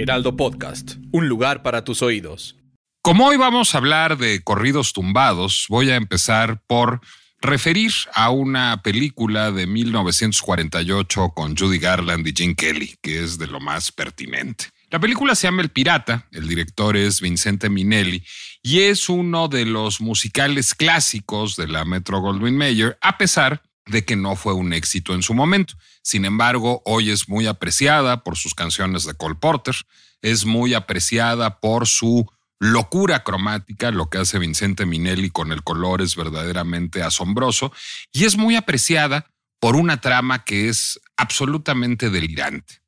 Heraldo Podcast, un lugar para tus oídos. Como hoy vamos a hablar de corridos tumbados, voy a empezar por referir a una película de 1948 con Judy Garland y Gene Kelly, que es de lo más pertinente. La película se llama El Pirata, el director es Vincente Minelli y es uno de los musicales clásicos de la Metro Goldwyn Mayer, a pesar de que no fue un éxito en su momento. Sin embargo, hoy es muy apreciada por sus canciones de Cole Porter, es muy apreciada por su locura cromática, lo que hace Vincente Minelli con el color es verdaderamente asombroso y es muy apreciada por una trama que es absolutamente delirante.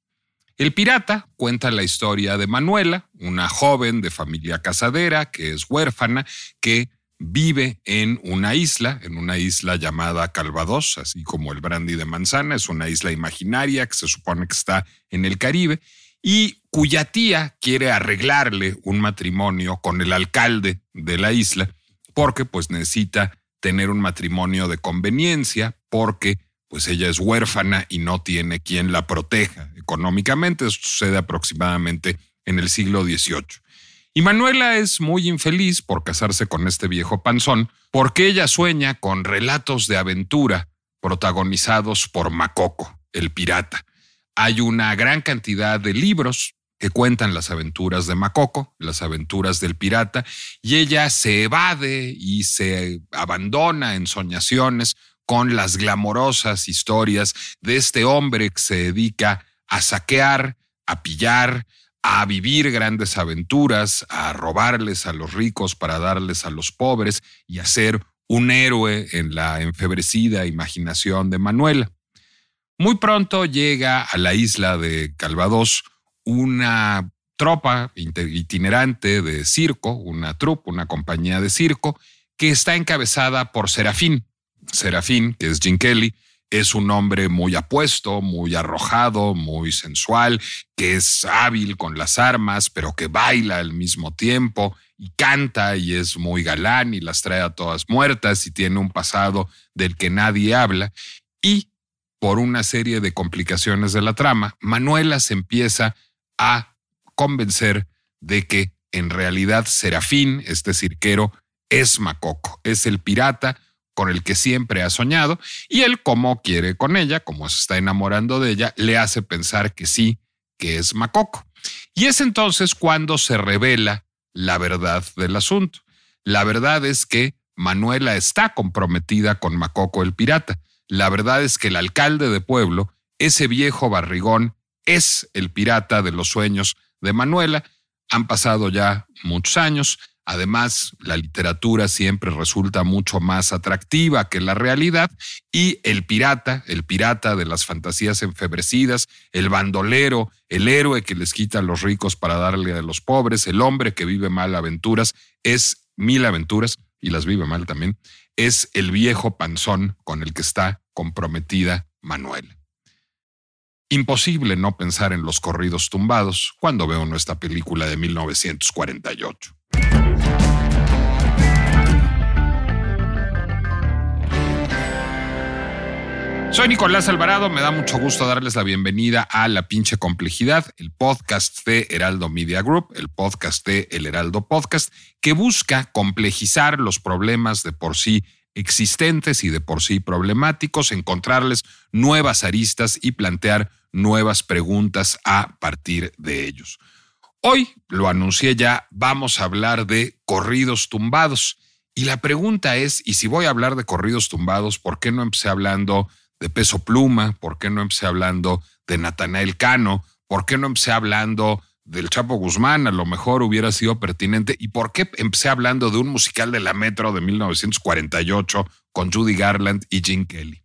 El pirata cuenta la historia de Manuela, una joven de familia casadera que es huérfana, que vive en una isla, en una isla llamada Calvados, así como el brandy de manzana, es una isla imaginaria que se supone que está en el Caribe, y cuya tía quiere arreglarle un matrimonio con el alcalde de la isla, porque pues necesita tener un matrimonio de conveniencia, porque pues ella es huérfana y no tiene quien la proteja económicamente. Esto sucede aproximadamente en el siglo XVIII. Y Manuela es muy infeliz por casarse con este viejo panzón, porque ella sueña con relatos de aventura protagonizados por Macoco, el pirata. Hay una gran cantidad de libros que cuentan las aventuras de Macoco, las aventuras del pirata, y ella se evade y se abandona en soñaciones con las glamorosas historias de este hombre que se dedica a saquear, a pillar, a vivir grandes aventuras, a robarles a los ricos para darles a los pobres y a ser un héroe en la enfebrecida imaginación de Manuela. Muy pronto llega a la isla de Calvados una tropa itinerante de circo, una trupe, una compañía de circo, que está encabezada por Serafín, Serafín, que es Jim Kelly, es un hombre muy apuesto, muy arrojado, muy sensual, que es hábil con las armas, pero que baila al mismo tiempo y canta y es muy galán y las trae a todas muertas y tiene un pasado del que nadie habla. Y por una serie de complicaciones de la trama, Manuela se empieza a convencer de que en realidad Serafín, este cirquero, es Macoco, es el pirata con el que siempre ha soñado, y él, como quiere con ella, como se está enamorando de ella, le hace pensar que sí, que es Macoco. Y es entonces cuando se revela la verdad del asunto. La verdad es que Manuela está comprometida con Macoco el pirata. La verdad es que el alcalde de pueblo, ese viejo barrigón, es el pirata de los sueños de Manuela. Han pasado ya muchos años. Además, la literatura siempre resulta mucho más atractiva que la realidad y el pirata, el pirata de las fantasías enfebrecidas, el bandolero, el héroe que les quita a los ricos para darle a los pobres, el hombre que vive mal aventuras, es mil aventuras y las vive mal también, es el viejo panzón con el que está comprometida Manuel. Imposible no pensar en los corridos tumbados cuando veo nuestra película de 1948. Soy Nicolás Alvarado, me da mucho gusto darles la bienvenida a La pinche complejidad, el podcast de Heraldo Media Group, el podcast de El Heraldo Podcast, que busca complejizar los problemas de por sí existentes y de por sí problemáticos, encontrarles nuevas aristas y plantear nuevas preguntas a partir de ellos. Hoy, lo anuncié ya, vamos a hablar de corridos tumbados. Y la pregunta es, y si voy a hablar de corridos tumbados, ¿por qué no empecé hablando de Peso Pluma? ¿Por qué no empecé hablando de Natanael Cano? ¿Por qué no empecé hablando del Chapo Guzmán? A lo mejor hubiera sido pertinente. ¿Y por qué empecé hablando de un musical de la Metro de 1948 con Judy Garland y Gene Kelly?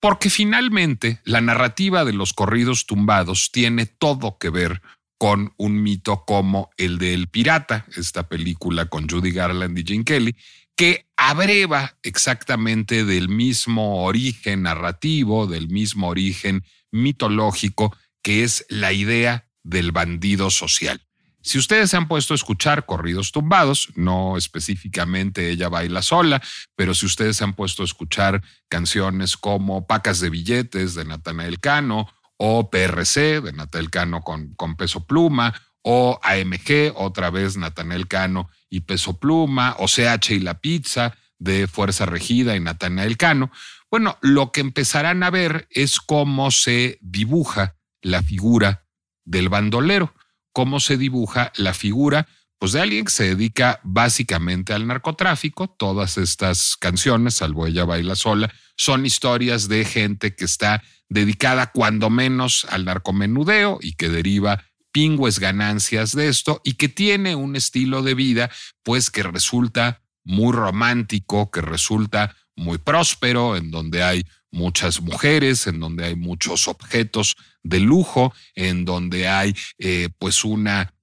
Porque finalmente la narrativa de los corridos tumbados tiene todo que ver con un mito como el de El Pirata, esta película con Judy Garland y Jane Kelly, que abreva exactamente del mismo origen narrativo, del mismo origen mitológico, que es la idea del bandido social. Si ustedes se han puesto a escuchar corridos tumbados, no específicamente ella baila sola, pero si ustedes se han puesto a escuchar canciones como Pacas de Billetes de Natanael Cano o PRC de Natanael Cano con, con Peso Pluma o AMG, otra vez Natanael Cano y Peso Pluma, o CH y la Pizza de Fuerza Regida y Natanael Cano, bueno, lo que empezarán a ver es cómo se dibuja la figura del bandolero cómo se dibuja la figura pues de alguien que se dedica básicamente al narcotráfico. Todas estas canciones, salvo ella baila sola, son historias de gente que está dedicada cuando menos al narcomenudeo y que deriva pingües ganancias de esto y que tiene un estilo de vida pues que resulta muy romántico, que resulta muy próspero, en donde hay muchas mujeres, en donde hay muchos objetos de lujo, en donde hay eh, pues una,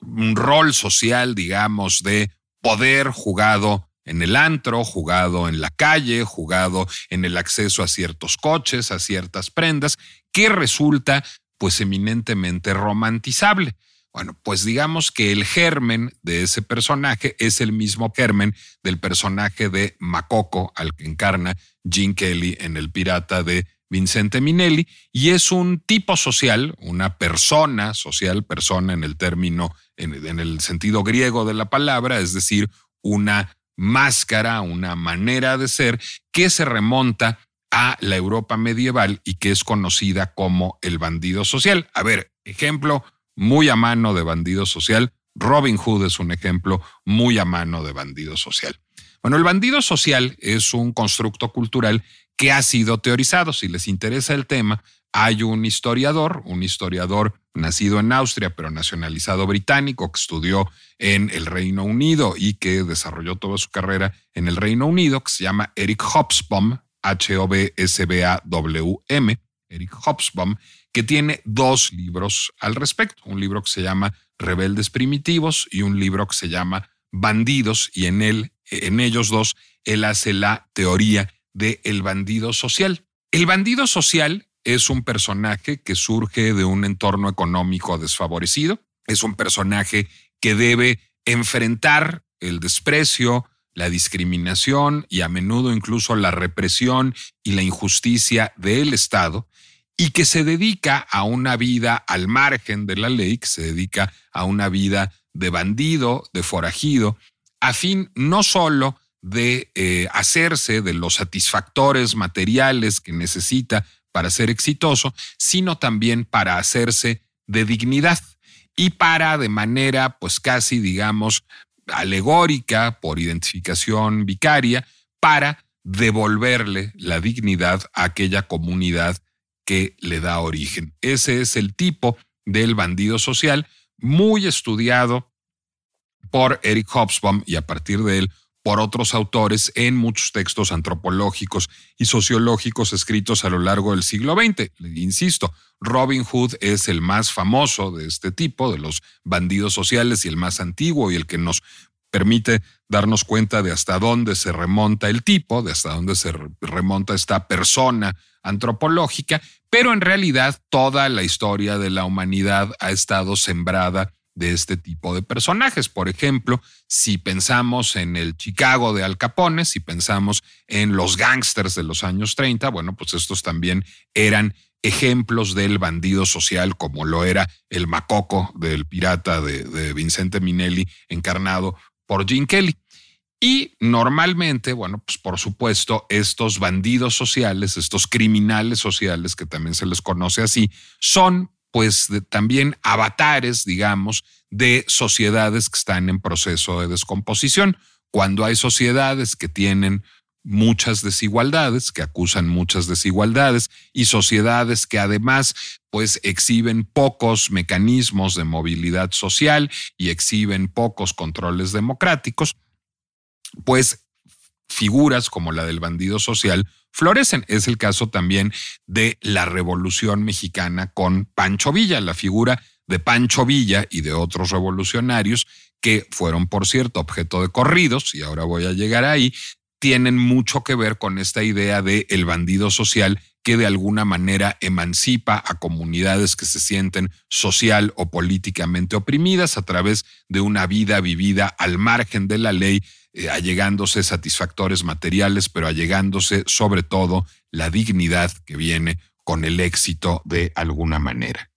un rol social, digamos, de poder jugado en el antro, jugado en la calle, jugado en el acceso a ciertos coches, a ciertas prendas, que resulta pues eminentemente romantizable. Bueno, pues digamos que el germen de ese personaje es el mismo germen del personaje de Macoco, al que encarna Gene Kelly en El Pirata de Vincente Minelli, y es un tipo social, una persona social, persona en el término, en, el sentido griego de la palabra, es decir, una máscara, una manera de ser que se remonta a la Europa medieval y que es conocida como el bandido social. A ver, ejemplo muy a mano de bandido social. Robin Hood es un ejemplo muy a mano de bandido social. Bueno, el bandido social es un constructo cultural que ha sido teorizado. Si les interesa el tema, hay un historiador, un historiador nacido en Austria, pero nacionalizado británico, que estudió en el Reino Unido y que desarrolló toda su carrera en el Reino Unido, que se llama Eric Hobsbawm, H-O-B-S-B-A-W-M, Eric Hobsbawm, que tiene dos libros al respecto, un libro que se llama Rebeldes Primitivos y un libro que se llama Bandidos, y en, en ellos dos él hace la teoría del el bandido social. El bandido social es un personaje que surge de un entorno económico desfavorecido, es un personaje que debe enfrentar el desprecio, la discriminación y a menudo incluso la represión y la injusticia del Estado y que se dedica a una vida al margen de la ley, que se dedica a una vida de bandido, de forajido, a fin no solo de eh, hacerse de los satisfactores materiales que necesita para ser exitoso, sino también para hacerse de dignidad y para de manera pues casi digamos alegórica por identificación vicaria para devolverle la dignidad a aquella comunidad que le da origen. Ese es el tipo del bandido social, muy estudiado por Eric Hobsbawm y a partir de él por otros autores en muchos textos antropológicos y sociológicos escritos a lo largo del siglo XX. Insisto, Robin Hood es el más famoso de este tipo, de los bandidos sociales y el más antiguo y el que nos permite darnos cuenta de hasta dónde se remonta el tipo, de hasta dónde se remonta esta persona antropológica, pero en realidad toda la historia de la humanidad ha estado sembrada de este tipo de personajes. Por ejemplo, si pensamos en el Chicago de Al Capone, si pensamos en los gángsters de los años 30, bueno, pues estos también eran ejemplos del bandido social, como lo era el Macoco del pirata de, de Vincente Minelli, encarnado por Gene Kelly. Y normalmente, bueno, pues por supuesto, estos bandidos sociales, estos criminales sociales, que también se les conoce así, son pues también avatares, digamos, de sociedades que están en proceso de descomposición. Cuando hay sociedades que tienen muchas desigualdades, que acusan muchas desigualdades, y sociedades que además pues exhiben pocos mecanismos de movilidad social y exhiben pocos controles democráticos, pues figuras como la del bandido social florecen. Es el caso también de la Revolución Mexicana con Pancho Villa, la figura de Pancho Villa y de otros revolucionarios que fueron, por cierto, objeto de corridos, y ahora voy a llegar ahí, tienen mucho que ver con esta idea de el bandido social que de alguna manera emancipa a comunidades que se sienten social o políticamente oprimidas a través de una vida vivida al margen de la ley, eh, allegándose satisfactores materiales, pero allegándose sobre todo la dignidad que viene con el éxito de alguna manera.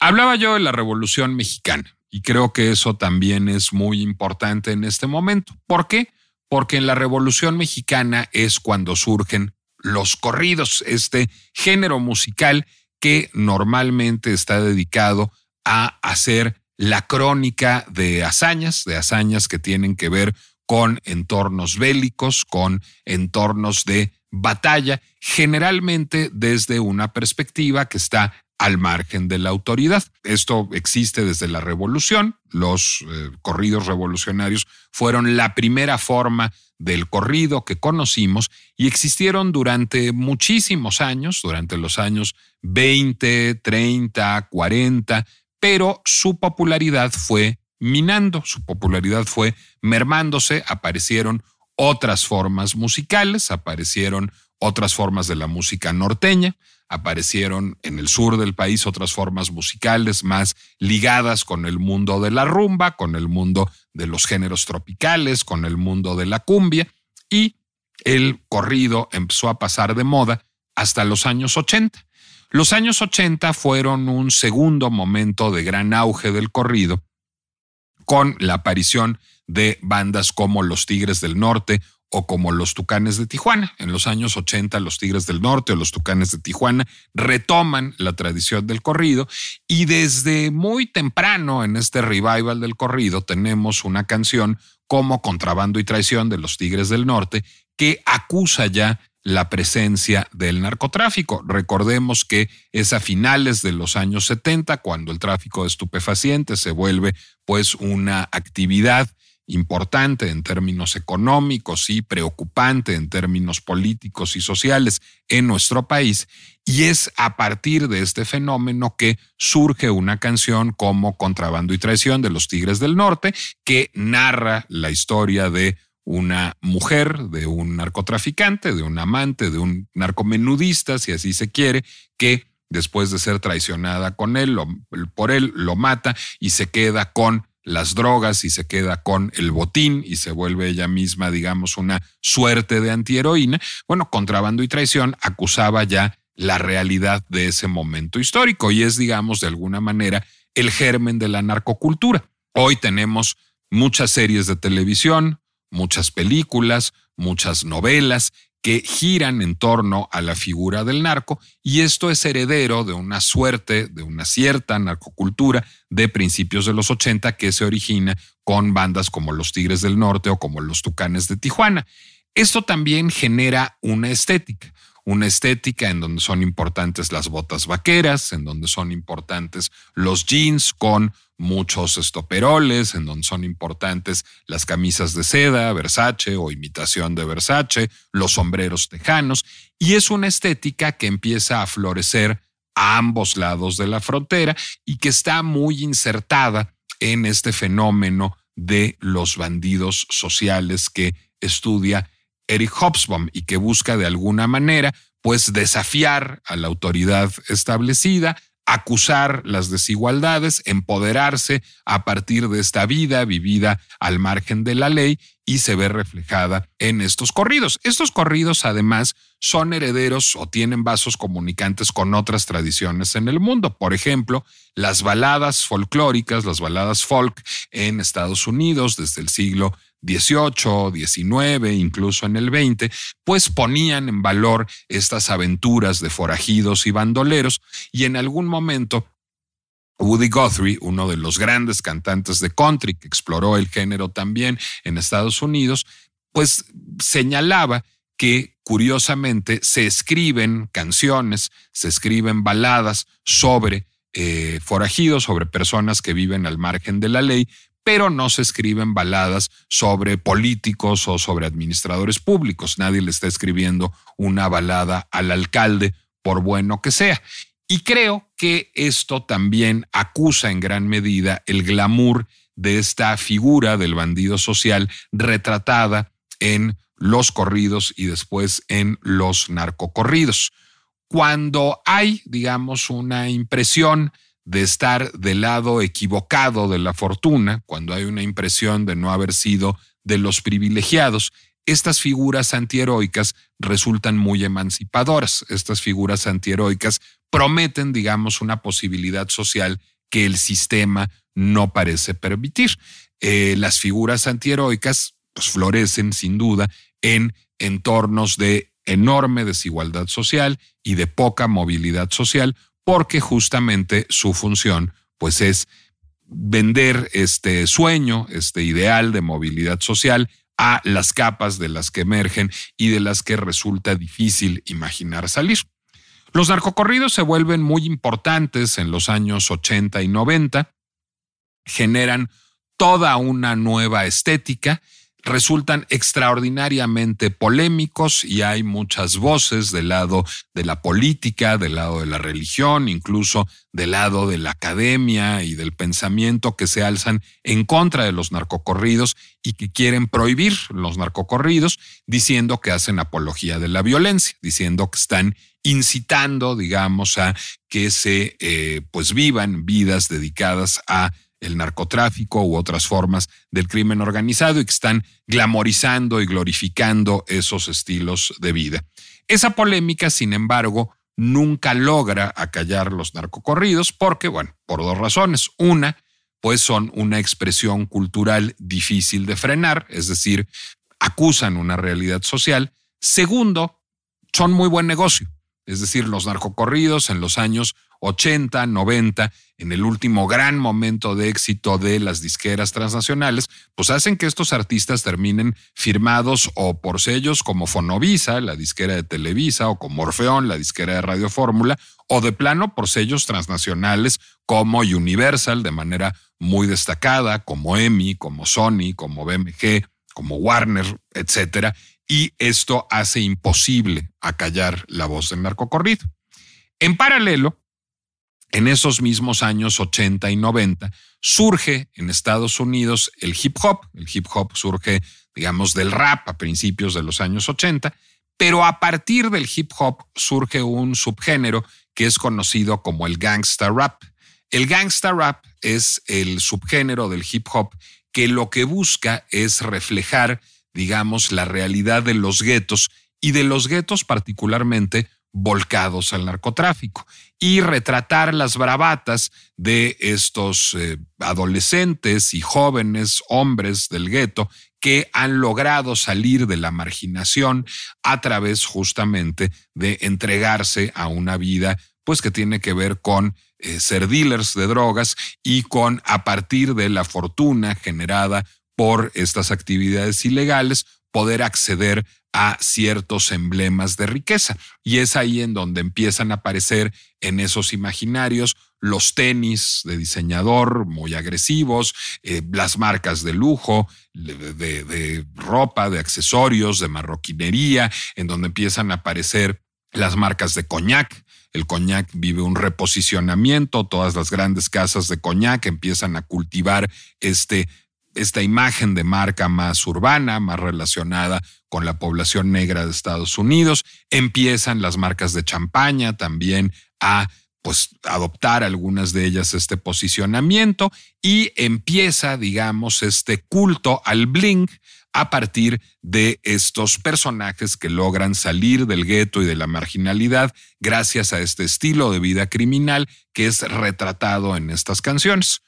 Hablaba yo de la Revolución Mexicana y creo que eso también es muy importante en este momento. ¿Por qué? Porque en la Revolución Mexicana es cuando surgen los corridos, este género musical que normalmente está dedicado a hacer la crónica de hazañas, de hazañas que tienen que ver con entornos bélicos, con entornos de batalla, generalmente desde una perspectiva que está al margen de la autoridad. Esto existe desde la revolución. Los eh, corridos revolucionarios fueron la primera forma del corrido que conocimos y existieron durante muchísimos años, durante los años 20, 30, 40, pero su popularidad fue minando, su popularidad fue mermándose, aparecieron otras formas musicales, aparecieron otras formas de la música norteña, aparecieron en el sur del país otras formas musicales más ligadas con el mundo de la rumba, con el mundo de los géneros tropicales, con el mundo de la cumbia, y el corrido empezó a pasar de moda hasta los años 80. Los años 80 fueron un segundo momento de gran auge del corrido, con la aparición de bandas como Los Tigres del Norte o como los Tucanes de Tijuana. En los años 80 los Tigres del Norte o los Tucanes de Tijuana retoman la tradición del corrido y desde muy temprano en este revival del corrido tenemos una canción como Contrabando y Traición de los Tigres del Norte que acusa ya la presencia del narcotráfico. Recordemos que es a finales de los años 70 cuando el tráfico de estupefacientes se vuelve pues una actividad importante en términos económicos y preocupante en términos políticos y sociales en nuestro país. Y es a partir de este fenómeno que surge una canción como Contrabando y Traición de los Tigres del Norte, que narra la historia de una mujer, de un narcotraficante, de un amante, de un narcomenudista, si así se quiere, que después de ser traicionada con él, por él, lo mata y se queda con las drogas y se queda con el botín y se vuelve ella misma, digamos, una suerte de antiheroína. Bueno, contrabando y traición acusaba ya la realidad de ese momento histórico y es, digamos, de alguna manera el germen de la narcocultura. Hoy tenemos muchas series de televisión, muchas películas, muchas novelas que giran en torno a la figura del narco y esto es heredero de una suerte, de una cierta narcocultura de principios de los 80 que se origina con bandas como los Tigres del Norte o como los Tucanes de Tijuana. Esto también genera una estética, una estética en donde son importantes las botas vaqueras, en donde son importantes los jeans con muchos estoperoles, en donde son importantes las camisas de seda, Versace o imitación de Versace, los sombreros tejanos, y es una estética que empieza a florecer a ambos lados de la frontera y que está muy insertada en este fenómeno de los bandidos sociales que estudia Eric Hobsbawm y que busca de alguna manera pues desafiar a la autoridad establecida, acusar las desigualdades, empoderarse a partir de esta vida vivida al margen de la ley y se ve reflejada en estos corridos. Estos corridos además son herederos o tienen vasos comunicantes con otras tradiciones en el mundo. Por ejemplo, las baladas folclóricas, las baladas folk en Estados Unidos desde el siglo 18, 19, incluso en el 20, pues ponían en valor estas aventuras de forajidos y bandoleros y en algún momento Woody Guthrie, uno de los grandes cantantes de country que exploró el género también en Estados Unidos, pues señalaba que curiosamente se escriben canciones, se escriben baladas sobre eh, forajidos, sobre personas que viven al margen de la ley, pero no se escriben baladas sobre políticos o sobre administradores públicos. Nadie le está escribiendo una balada al alcalde, por bueno que sea. Y creo que esto también acusa en gran medida el glamour de esta figura del bandido social retratada en los corridos y después en los narcocorridos. Cuando hay, digamos, una impresión de estar del lado equivocado de la fortuna, cuando hay una impresión de no haber sido de los privilegiados, estas figuras antiheroicas resultan muy emancipadoras. Estas figuras antiheroicas prometen, digamos, una posibilidad social que el sistema no parece permitir. Eh, las figuras antiheroicas pues, florecen sin duda en entornos de enorme desigualdad social y de poca movilidad social, porque justamente su función pues es vender este sueño, este ideal de movilidad social a las capas de las que emergen y de las que resulta difícil imaginar salir. Los narcocorridos se vuelven muy importantes en los años 80 y 90, generan toda una nueva estética resultan extraordinariamente polémicos y hay muchas voces del lado de la política, del lado de la religión, incluso del lado de la academia y del pensamiento que se alzan en contra de los narcocorridos y que quieren prohibir los narcocorridos, diciendo que hacen apología de la violencia, diciendo que están incitando, digamos, a que se eh, pues vivan vidas dedicadas a el narcotráfico u otras formas del crimen organizado y que están glamorizando y glorificando esos estilos de vida. Esa polémica, sin embargo, nunca logra acallar los narcocorridos porque, bueno, por dos razones. Una, pues son una expresión cultural difícil de frenar, es decir, acusan una realidad social. Segundo, son muy buen negocio. Es decir, los narcocorridos en los años 80, 90, en el último gran momento de éxito de las disqueras transnacionales, pues hacen que estos artistas terminen firmados o por sellos como Fonovisa, la disquera de Televisa, o como Orfeón, la disquera de Radio Fórmula, o de plano por sellos transnacionales como Universal, de manera muy destacada, como EMI, como Sony, como BMG, como Warner, etcétera. Y esto hace imposible acallar la voz del narcocorrido. En paralelo, en esos mismos años 80 y 90 surge en Estados Unidos el hip hop. El hip hop surge, digamos, del rap a principios de los años 80, pero a partir del hip hop surge un subgénero que es conocido como el gangsta rap. El gangsta rap es el subgénero del hip hop que lo que busca es reflejar, digamos, la realidad de los guetos y de los guetos particularmente volcados al narcotráfico y retratar las bravatas de estos eh, adolescentes y jóvenes hombres del gueto que han logrado salir de la marginación a través justamente de entregarse a una vida pues que tiene que ver con eh, ser dealers de drogas y con a partir de la fortuna generada por estas actividades ilegales poder acceder a ciertos emblemas de riqueza. Y es ahí en donde empiezan a aparecer en esos imaginarios los tenis de diseñador muy agresivos, eh, las marcas de lujo, de, ropa, de accesorios, de marroquinería, en donde empiezan a aparecer las marcas de coñac. El coñac vive un reposicionamiento, todas las grandes casas de coñac empiezan a cultivar este esta imagen de marca más urbana, más relacionada con la población negra de Estados Unidos. Empiezan las marcas de champaña también a pues adoptar algunas de ellas este posicionamiento y empieza, digamos, este culto al bling a partir de estos personajes que logran salir del gueto y de la marginalidad gracias a este estilo de vida criminal que es retratado en estas canciones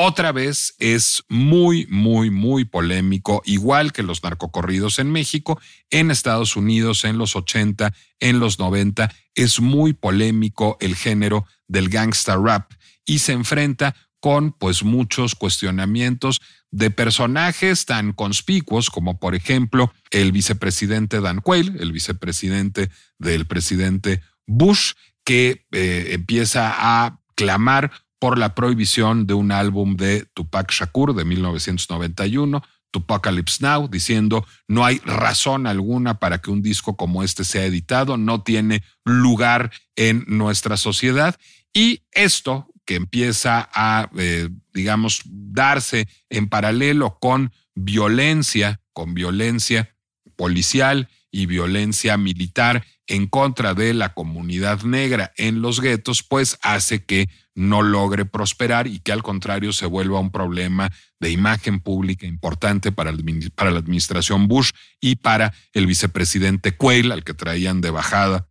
otra vez es muy, muy, muy polémico, igual que los narcocorridos en México, en Estados Unidos en los 80, en los 90, es muy polémico el género del gangsta rap y se enfrenta con pues muchos cuestionamientos de personajes tan conspicuos como por ejemplo el vicepresidente Dan Quayle, el vicepresidente del presidente Bush, que eh, empieza a clamar por la prohibición de un álbum de Tupac Shakur de 1991, Tupacalypse Now, diciendo no hay razón alguna para que un disco como este sea editado, no tiene lugar en nuestra sociedad. Y esto que empieza a, eh, digamos, darse en paralelo con violencia, con violencia policial y violencia militar en contra de la comunidad negra en los guetos, pues hace que no logre prosperar y que al contrario se vuelva un problema de imagen pública importante para, para la administración Bush y para el vicepresidente Quayle, al que traían de bajada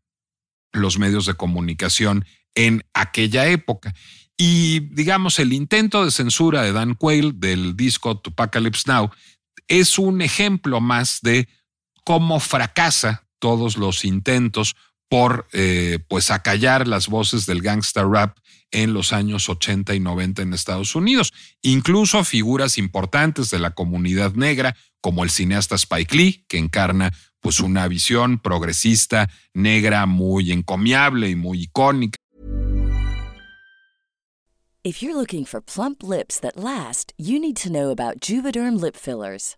los medios de comunicación en aquella época. Y digamos, el intento de censura de Dan Quayle del disco Tupacalypse Now es un ejemplo más de cómo fracasa todos los intentos por eh, pues acallar las voces del gangster rap en los años 80 y 90 en Estados Unidos. Incluso figuras importantes de la comunidad negra, como el cineasta Spike Lee, que encarna pues una visión progresista negra muy encomiable y muy icónica. If you're looking for plump lips that last, you need to know about Juvederm lip fillers.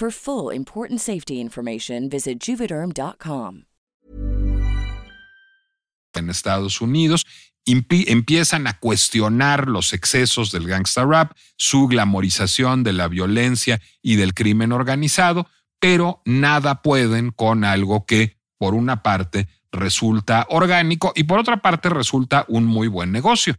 For full important safety information, visit juvederm.com. En Estados Unidos empiezan a cuestionar los excesos del gangsta rap, su glamorización de la violencia y del crimen organizado, pero nada pueden con algo que, por una parte, resulta orgánico y por otra parte resulta un muy buen negocio.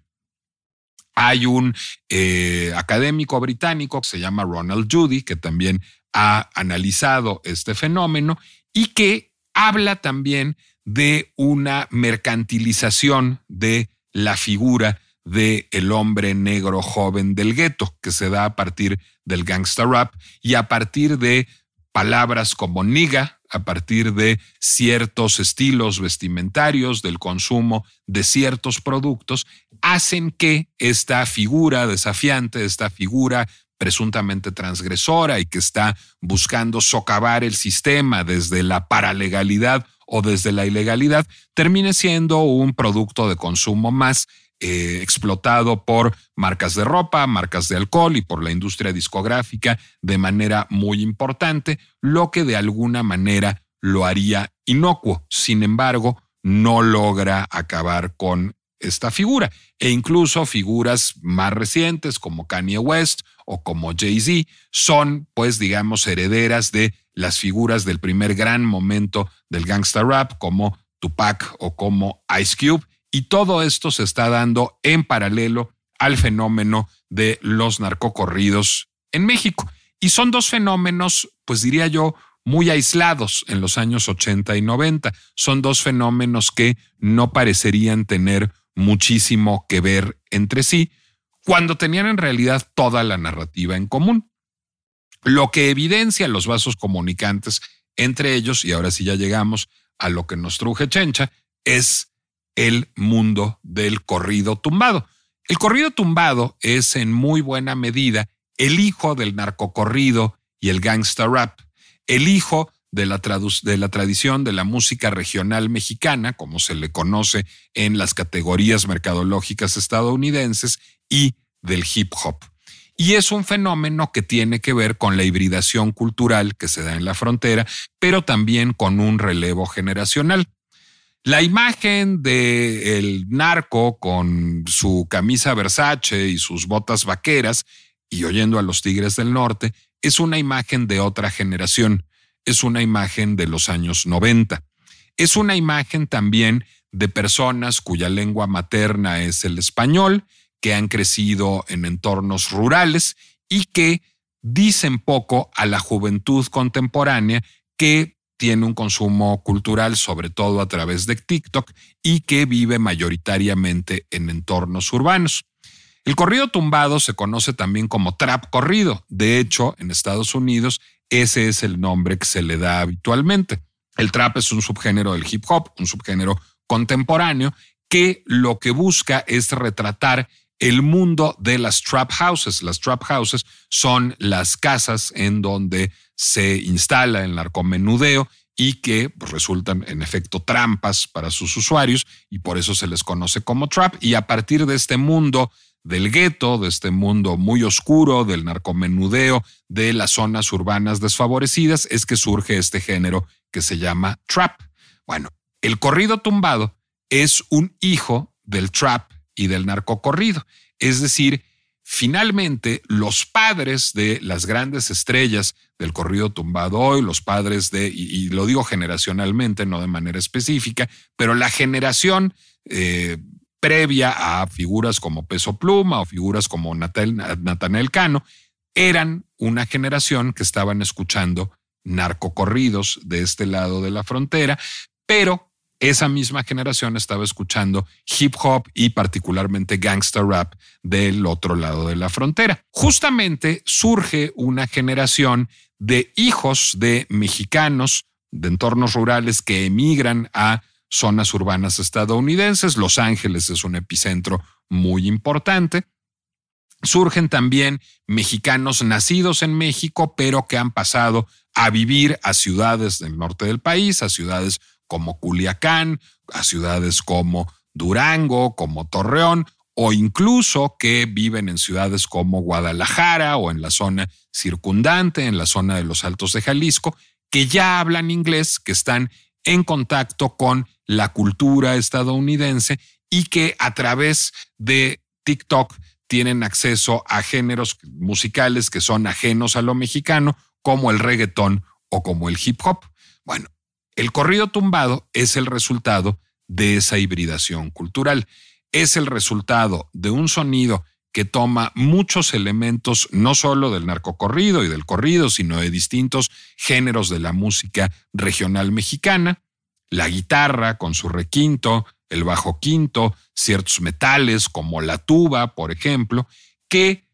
Hay un eh, académico británico que se llama Ronald Judy, que también ha analizado este fenómeno y que habla también de una mercantilización de la figura de el hombre negro joven del gueto que se da a partir del gangsta rap y a partir de palabras como niga, a partir de ciertos estilos vestimentarios, del consumo de ciertos productos, hacen que esta figura desafiante, esta figura presuntamente transgresora y que está buscando socavar el sistema desde la paralegalidad o desde la ilegalidad, termine siendo un producto de consumo más eh, explotado por marcas de ropa, marcas de alcohol y por la industria discográfica de manera muy importante, lo que de alguna manera lo haría inocuo. Sin embargo, no logra acabar con esta figura. E incluso figuras más recientes como Kanye West o como Jay-Z son, pues, digamos, herederas de las figuras del primer gran momento del gangsta rap como Tupac o como Ice Cube. Y todo esto se está dando en paralelo al fenómeno de los narcocorridos en México. Y son dos fenómenos, pues diría yo, muy aislados en los años 80 y 90. Son dos fenómenos que no parecerían tener muchísimo que ver entre sí, cuando tenían en realidad toda la narrativa en común. Lo que evidencia los vasos comunicantes entre ellos, y ahora sí ya llegamos a lo que nos truje Chencha, es el mundo del corrido tumbado. El corrido tumbado es en muy buena medida el hijo del narcocorrido y el gangsta rap, el hijo de la, de la tradición de la música regional mexicana, como se le conoce en las categorías mercadológicas estadounidenses, y del hip hop. Y es un fenómeno que tiene que ver con la hibridación cultural que se da en la frontera, pero también con un relevo generacional. La imagen de narco con su camisa Versace y sus botas vaqueras y oyendo a los Tigres del Norte es una imagen de otra generación, es una imagen de los años 90. Es una imagen también de personas cuya lengua materna es el español, que han crecido en entornos rurales y que dicen poco a la juventud contemporánea que tiene un consumo cultural, sobre todo a través de TikTok, y que vive mayoritariamente en entornos urbanos. El corrido tumbado se conoce también como trap corrido. De hecho, en Estados Unidos, ese es el nombre que se le da habitualmente. El trap es un subgénero del hip hop, un subgénero contemporáneo que lo que busca es retratar el mundo de las trap houses. Las trap houses son las casas en donde se instala el narcomenudeo y que resultan en efecto trampas para sus usuarios y por eso se les conoce como trap. Y a partir de este mundo del gueto, de este mundo muy oscuro, del narcomenudeo, de las zonas urbanas desfavorecidas, es que surge este género que se llama trap. Bueno, el corrido tumbado es un hijo del trap y del narcocorrido. Es decir, finalmente los padres de las grandes estrellas del corrido tumbado hoy, los padres de, y, lo digo generacionalmente, no de manera específica, pero la generación eh, previa a figuras como Peso Pluma o figuras como Natanel Cano, eran una generación que estaban escuchando narcocorridos de este lado de la frontera, pero esa misma generación estaba escuchando hip hop y particularmente gangster rap del otro lado de la frontera. Justamente surge una generación de hijos de mexicanos de entornos rurales que emigran a zonas urbanas estadounidenses. Los Ángeles es un epicentro muy importante. Surgen también mexicanos nacidos en México, pero que han pasado a vivir a ciudades del norte del país, a ciudades como Culiacán, a ciudades como Durango, como Torreón, o incluso que viven en ciudades como Guadalajara o en la zona circundante, en la zona de los Altos de Jalisco, que ya hablan inglés, que están en contacto con la cultura estadounidense y que a través de TikTok tienen acceso a géneros musicales que son ajenos a lo mexicano, como el reggaetón o como el hip hop. Bueno, el corrido tumbado es el resultado de esa hibridación cultural. Es el resultado de un sonido que toma muchos elementos, no solo del narcocorrido y del corrido, sino de distintos géneros de la música regional mexicana, la guitarra con su requinto, el bajo quinto, ciertos metales como la tuba, por ejemplo, que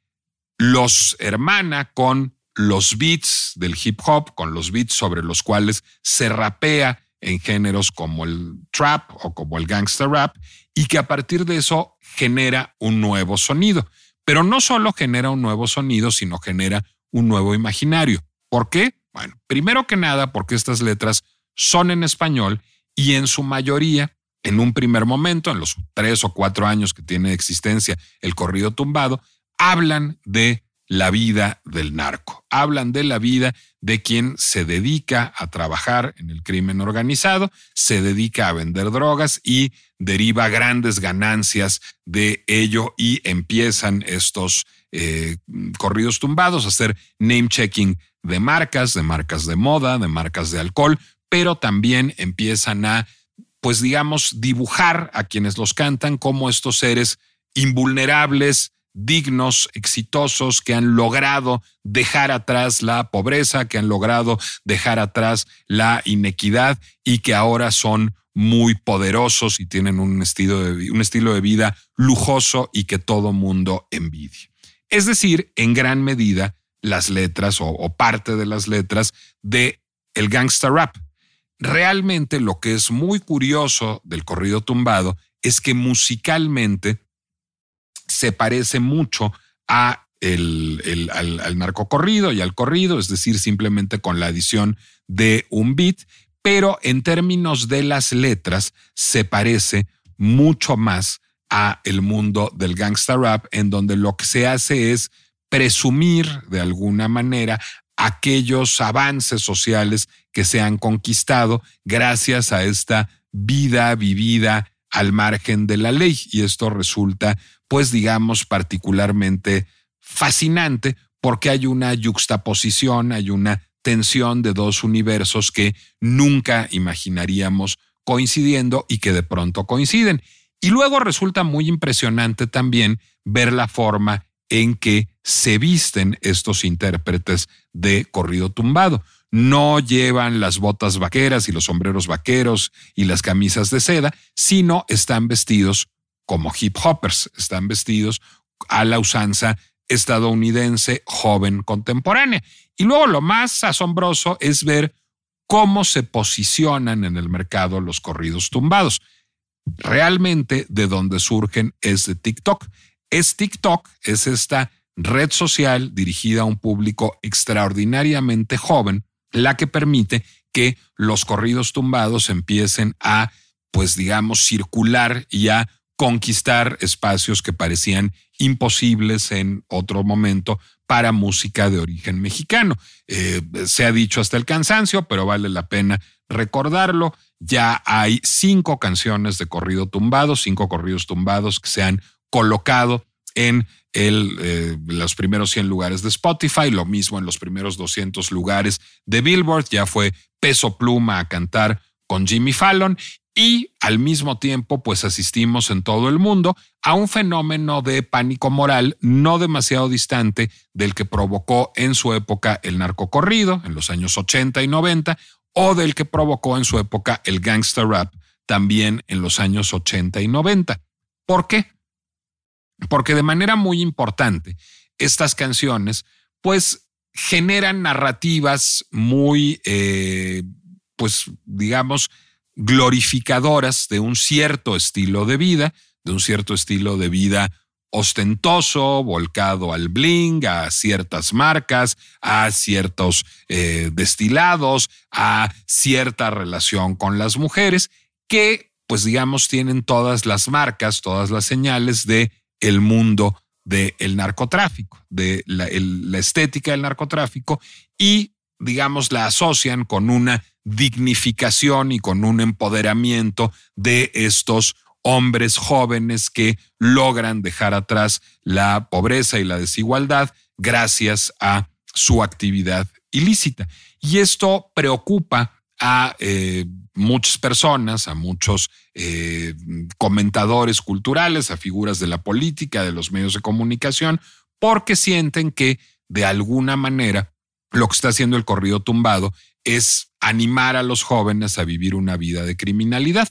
los hermana con los beats del hip hop, con los beats sobre los cuales se rapea en géneros como el trap o como el gangster rap, y que a partir de eso genera un nuevo sonido. Pero no solo genera un nuevo sonido, sino genera un nuevo imaginario. ¿Por qué? Bueno, primero que nada, porque estas letras son en español y en su mayoría, en un primer momento, en los tres o cuatro años que tiene existencia el corrido tumbado, hablan de la vida del narco. Hablan de la vida de quien se dedica a trabajar en el crimen organizado, se dedica a vender drogas y deriva grandes ganancias de ello y empiezan estos eh, corridos tumbados a hacer name checking de marcas, de marcas de moda, de marcas de alcohol, pero también empiezan a, pues digamos, dibujar a quienes los cantan como estos seres invulnerables, dignos, exitosos, que han logrado dejar atrás la pobreza, que han logrado dejar atrás la inequidad y que ahora son muy poderosos y tienen un estilo de, un estilo de vida lujoso y que todo mundo envidia. Es decir, en gran medida, las letras o, parte de las letras de el gangsta rap. Realmente lo que es muy curioso del corrido tumbado es que musicalmente se parece mucho a el, al, al narcocorrido y al corrido, es decir, simplemente con la adición de un beat, pero en términos de las letras se parece mucho más a el mundo del gangsta rap, en donde lo que se hace es presumir de alguna manera aquellos avances sociales que se han conquistado gracias a esta vida vivida al margen de la ley. Y esto resulta, pues digamos, particularmente fascinante porque hay una yuxtaposición, hay una tensión de dos universos que nunca imaginaríamos coincidiendo y que de pronto coinciden. Y luego resulta muy impresionante también ver la forma en que se visten estos intérpretes de corrido tumbado. No llevan las botas vaqueras y los sombreros vaqueros y las camisas de seda, sino están vestidos como hip hoppers, están vestidos a la usanza estadounidense joven contemporánea. Y luego lo más asombroso es ver cómo se posicionan en el mercado los corridos tumbados. Realmente de donde surgen es de TikTok. Es TikTok, es esta red social dirigida a un público extraordinariamente joven, la que permite que los corridos tumbados empiecen a, pues digamos, circular y a conquistar espacios que parecían imposibles en otro momento para música de origen mexicano. Eh, se ha dicho hasta el cansancio, pero vale la pena recordarlo. Ya hay cinco canciones de corrido tumbado, cinco corridos tumbados que se han colocado en el, eh, los primeros 100 lugares de Spotify, lo mismo en los primeros 200 lugares de Billboard. Ya fue peso pluma a cantar con Jimmy Fallon y al mismo tiempo pues asistimos en todo el mundo a un fenómeno de pánico moral no demasiado distante del que provocó en su época el narcocorrido en los años 80 y 90 o del que provocó en su época el gangster rap también en los años 80 y 90. ¿Por qué? Porque de manera muy importante estas canciones pues generan narrativas muy eh, pues digamos glorificadoras de un cierto estilo de vida, de un cierto estilo de vida ostentoso, volcado al bling, a ciertas marcas, a ciertos eh, destilados, a cierta relación con las mujeres, que pues digamos tienen todas las marcas, todas las señales de el mundo del narcotráfico, de la, la estética del narcotráfico y digamos la asocian con una dignificación y con un empoderamiento de estos hombres jóvenes que logran dejar atrás la pobreza y la desigualdad gracias a su actividad ilícita. Y esto preocupa a eh, muchas personas, a muchos eh, comentadores culturales, a figuras de la política, de los medios de comunicación, porque sienten que de alguna manera lo que está haciendo el corrido tumbado es animar a los jóvenes a vivir una vida de criminalidad.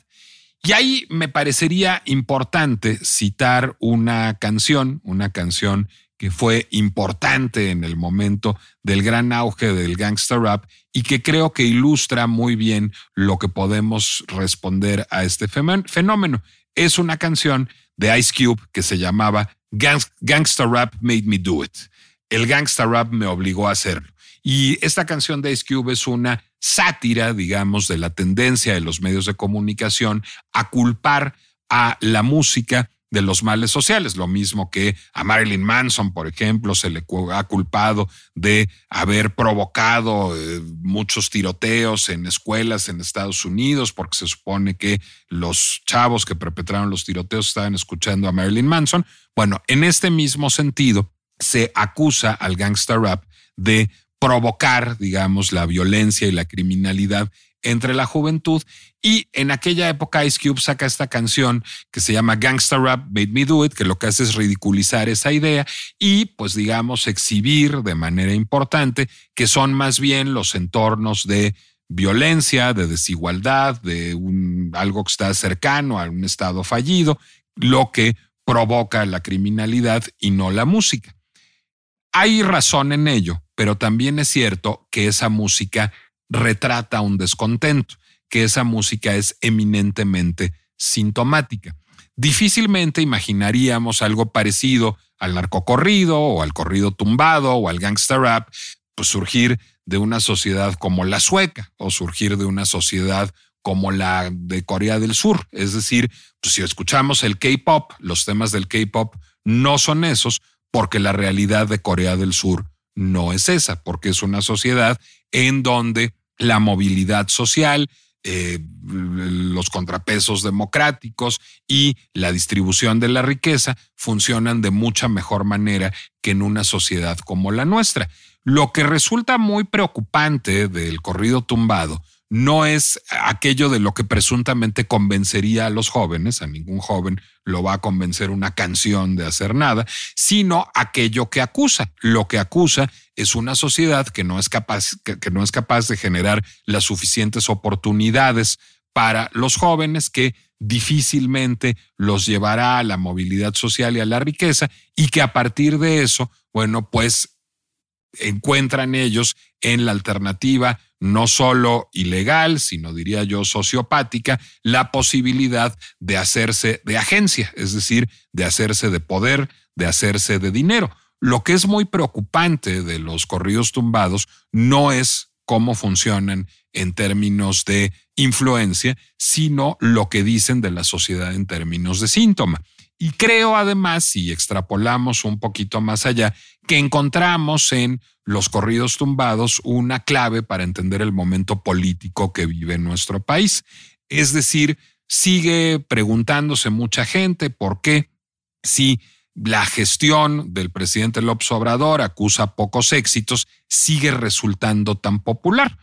Y ahí me parecería importante citar una canción, una canción que fue importante en el momento del gran auge del gangster rap y que creo que ilustra muy bien lo que podemos responder a este fenómeno. Es una canción de Ice Cube que se llamaba Gangster Rap Made Me Do It. El gangster rap me obligó a hacerlo. Y esta canción de Ice Cube es una sátira, digamos, de la tendencia de los medios de comunicación a culpar a la música de los males sociales, lo mismo que a Marilyn Manson, por ejemplo, se le ha culpado de haber provocado eh, muchos tiroteos en escuelas en Estados Unidos, porque se supone que los chavos que perpetraron los tiroteos estaban escuchando a Marilyn Manson. Bueno, en este mismo sentido, se acusa al gangster rap de provocar, digamos, la violencia y la criminalidad entre la juventud. Y en aquella época Ice Cube saca esta canción que se llama Gangsta Rap Made Me Do It, que lo que hace es ridiculizar esa idea y pues digamos exhibir de manera importante que son más bien los entornos de violencia, de desigualdad, de algo que está cercano a un estado fallido, lo que provoca la criminalidad y no la música. Hay razón en ello, pero también es cierto que esa música retrata un descontento, que esa música es eminentemente sintomática. Difícilmente imaginaríamos algo parecido al narcocorrido o al corrido tumbado o al gangster rap, pues surgir de una sociedad como la sueca o surgir de una sociedad como la de Corea del Sur. Es decir, pues si escuchamos el K-pop, los temas del K-pop no son esos porque la realidad de Corea del Sur no es esa, porque es una sociedad en donde la movilidad social, eh, los contrapesos democráticos y la distribución de la riqueza funcionan de mucha mejor manera que en una sociedad como la nuestra. Lo que resulta muy preocupante del corrido tumbado no es aquello de lo que presuntamente convencería a los jóvenes, a ningún joven lo va a convencer una canción de hacer nada, sino aquello que acusa. Lo que acusa es una sociedad que no es capaz, que, no es capaz de generar las suficientes oportunidades para los jóvenes que difícilmente los llevará a la movilidad social y a la riqueza y que a partir de eso, bueno, pues encuentran ellos en la alternativa no solo ilegal, sino diría yo sociopática, la posibilidad de hacerse de agencia, es decir, de hacerse de poder, de hacerse de dinero. Lo que es muy preocupante de los corridos tumbados no es cómo funcionan en términos de influencia, sino lo que dicen de la sociedad en términos de síntoma. Y creo además, si extrapolamos un poquito más allá, que encontramos en los corridos tumbados una clave para entender el momento político que vive nuestro país. Es decir, sigue preguntándose mucha gente por qué si la gestión del presidente López Obrador acusa pocos éxitos, sigue resultando tan popular.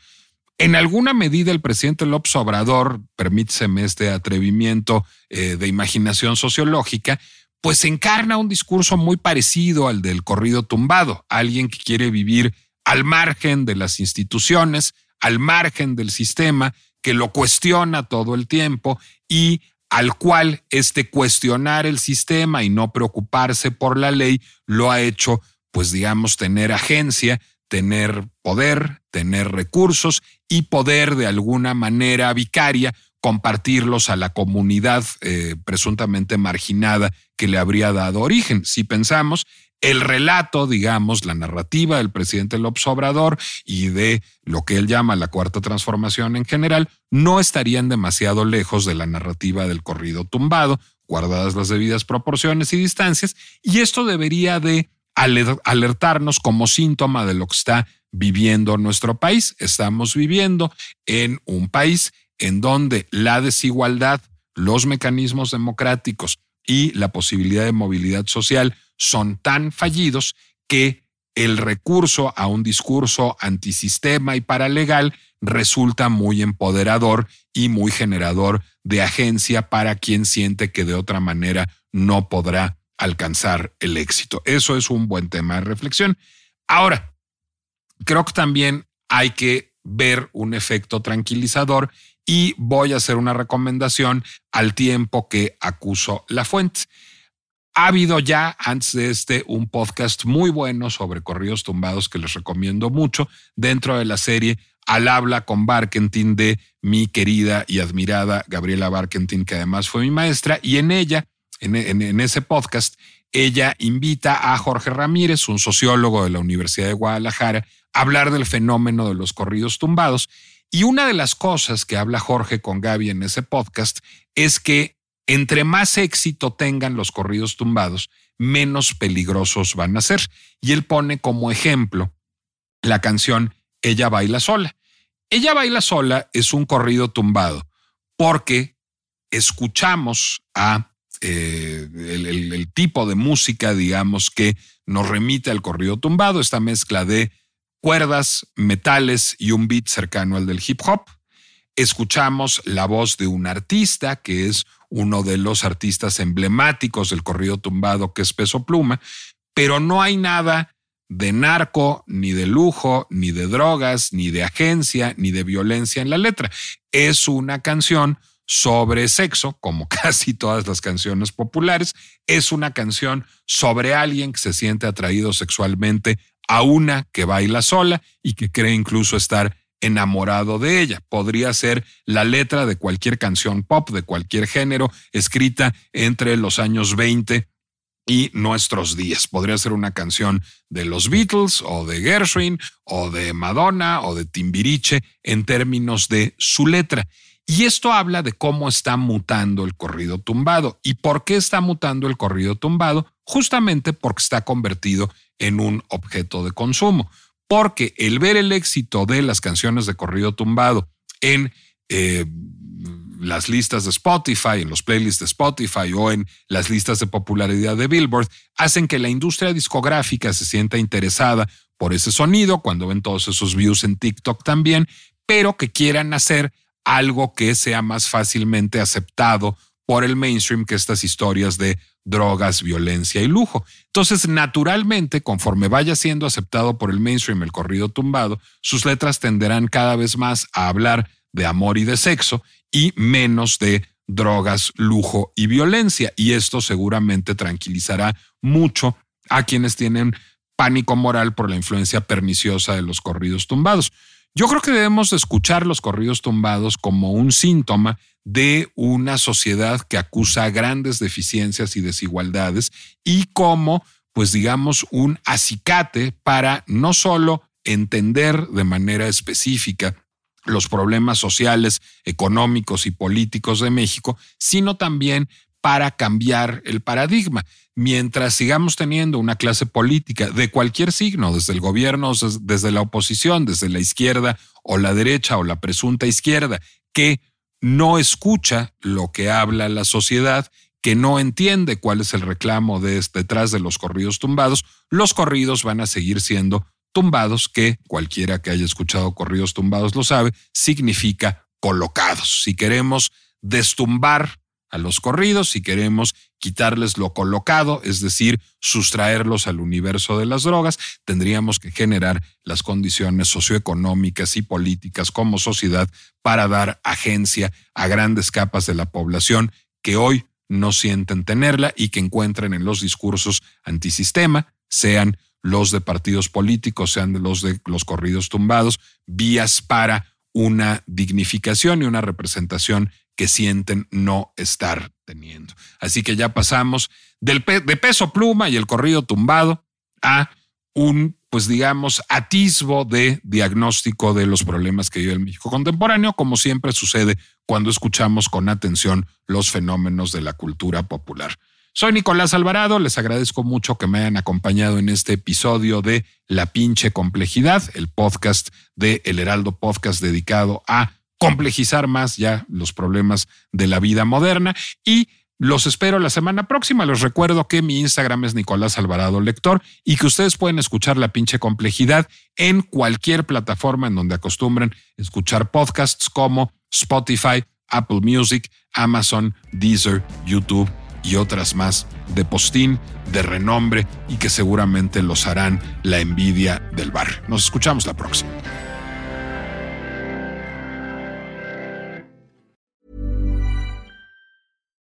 En alguna medida el presidente López Obrador, permíteme este atrevimiento eh, de imaginación sociológica, pues encarna un discurso muy parecido al del corrido tumbado, alguien que quiere vivir al margen de las instituciones, al margen del sistema, que lo cuestiona todo el tiempo y al cual este cuestionar el sistema y no preocuparse por la ley lo ha hecho, pues digamos, tener agencia, tener poder, tener recursos y poder de alguna manera vicaria compartirlos a la comunidad eh, presuntamente marginada que le habría dado origen. Si pensamos, el relato, digamos, la narrativa del presidente López Obrador y de lo que él llama la cuarta transformación en general, no estarían demasiado lejos de la narrativa del corrido tumbado, guardadas las debidas proporciones y distancias, y esto debería de alertarnos como síntoma de lo que está viviendo nuestro país. Estamos viviendo en un país en donde la desigualdad, los mecanismos democráticos y la posibilidad de movilidad social son tan fallidos que el recurso a un discurso antisistema y paralegal resulta muy empoderador y muy generador de agencia para quien siente que de otra manera no podrá alcanzar el éxito. Eso es un buen tema de reflexión. Ahora, creo que también hay que ver un efecto tranquilizador y voy a hacer una recomendación al tiempo que acuso la fuente. Ha habido ya antes de este un podcast muy bueno sobre corridos tumbados que les recomiendo mucho dentro de la serie Al habla con Barkentin de mi querida y admirada Gabriela Barkentin, que además fue mi maestra, y en ella en, ese podcast, ella invita a Jorge Ramírez, un sociólogo de la Universidad de Guadalajara, a hablar del fenómeno de los corridos tumbados. Y una de las cosas que habla Jorge con Gaby en ese podcast es que entre más éxito tengan los corridos tumbados, menos peligrosos van a ser. Y él pone como ejemplo la canción Ella baila sola. Ella baila sola es un corrido tumbado porque escuchamos a eh, el, tipo de música, digamos, que nos remite al corrido tumbado, esta mezcla de cuerdas, metales y un beat cercano al del hip hop. Escuchamos la voz de un artista que es uno de los artistas emblemáticos del corrido tumbado, que es Peso Pluma, pero no hay nada de narco, ni de lujo, ni de drogas, ni de agencia, ni de violencia en la letra. Es una canción sobre sexo, como casi todas las canciones populares. Es una canción sobre alguien que se siente atraído sexualmente a una que baila sola y que cree incluso estar enamorado de ella. Podría ser la letra de cualquier canción pop de cualquier género escrita entre los años 20 y nuestros días. Podría ser una canción de los Beatles o de Gershwin o de Madonna o de Timbiriche en términos de su letra. Y esto habla de cómo está mutando el corrido tumbado. ¿Y por qué está mutando el corrido tumbado? Justamente porque está convertido en un objeto de consumo. Porque el ver el éxito de las canciones de corrido tumbado en eh, las listas de Spotify, en los playlists de Spotify o en las listas de popularidad de Billboard, hacen que la industria discográfica se sienta interesada por ese sonido, cuando ven todos esos views en TikTok también, pero que quieran hacer algo que sea más fácilmente aceptado por el mainstream que estas historias de drogas, violencia y lujo. Entonces, naturalmente, conforme vaya siendo aceptado por el mainstream el corrido tumbado, sus letras tenderán cada vez más a hablar de amor y de sexo y menos de drogas, lujo y violencia. Y esto seguramente tranquilizará mucho a quienes tienen pánico moral por la influencia perniciosa de los corridos tumbados. Yo creo que debemos escuchar los corridos tumbados como un síntoma de una sociedad que acusa grandes deficiencias y desigualdades y como, pues digamos, un acicate para no solo entender de manera específica los problemas sociales, económicos y políticos de México, sino también para cambiar el paradigma. Mientras sigamos teniendo una clase política de cualquier signo, desde el gobierno, desde la oposición, desde la izquierda o la derecha o la presunta izquierda, que no escucha lo que habla la sociedad, que no entiende cuál es el reclamo de, detrás de los corridos tumbados, los corridos van a seguir siendo tumbados, que cualquiera que haya escuchado corridos tumbados lo sabe, significa colocados. Si queremos destumbar a los corridos, si queremos quitarles lo colocado, es decir, sustraerlos al universo de las drogas, tendríamos que generar las condiciones socioeconómicas y políticas como sociedad para dar agencia a grandes capas de la población que hoy no sienten tenerla y que encuentren en los discursos antisistema, sean los de partidos políticos, sean los de los corridos tumbados, vías para una dignificación y una representación que sienten no estar teniendo. Así que ya pasamos del de peso pluma y el corrido tumbado a un, pues digamos, atisbo de diagnóstico de los problemas que vive el México contemporáneo, como siempre sucede cuando escuchamos con atención los fenómenos de la cultura popular. Soy Nicolás Alvarado, les agradezco mucho que me hayan acompañado en este episodio de La pinche complejidad, el podcast de El Heraldo Podcast dedicado a complejizar más ya los problemas de la vida moderna y los espero la semana próxima. Les recuerdo que mi Instagram es Nicolás Alvarado Lector y que ustedes pueden escuchar la pinche complejidad en cualquier plataforma en donde acostumbren escuchar podcasts como Spotify, Apple Music, Amazon, Deezer, YouTube y otras más de postín, de renombre y que seguramente los harán la envidia del bar. Nos escuchamos la próxima.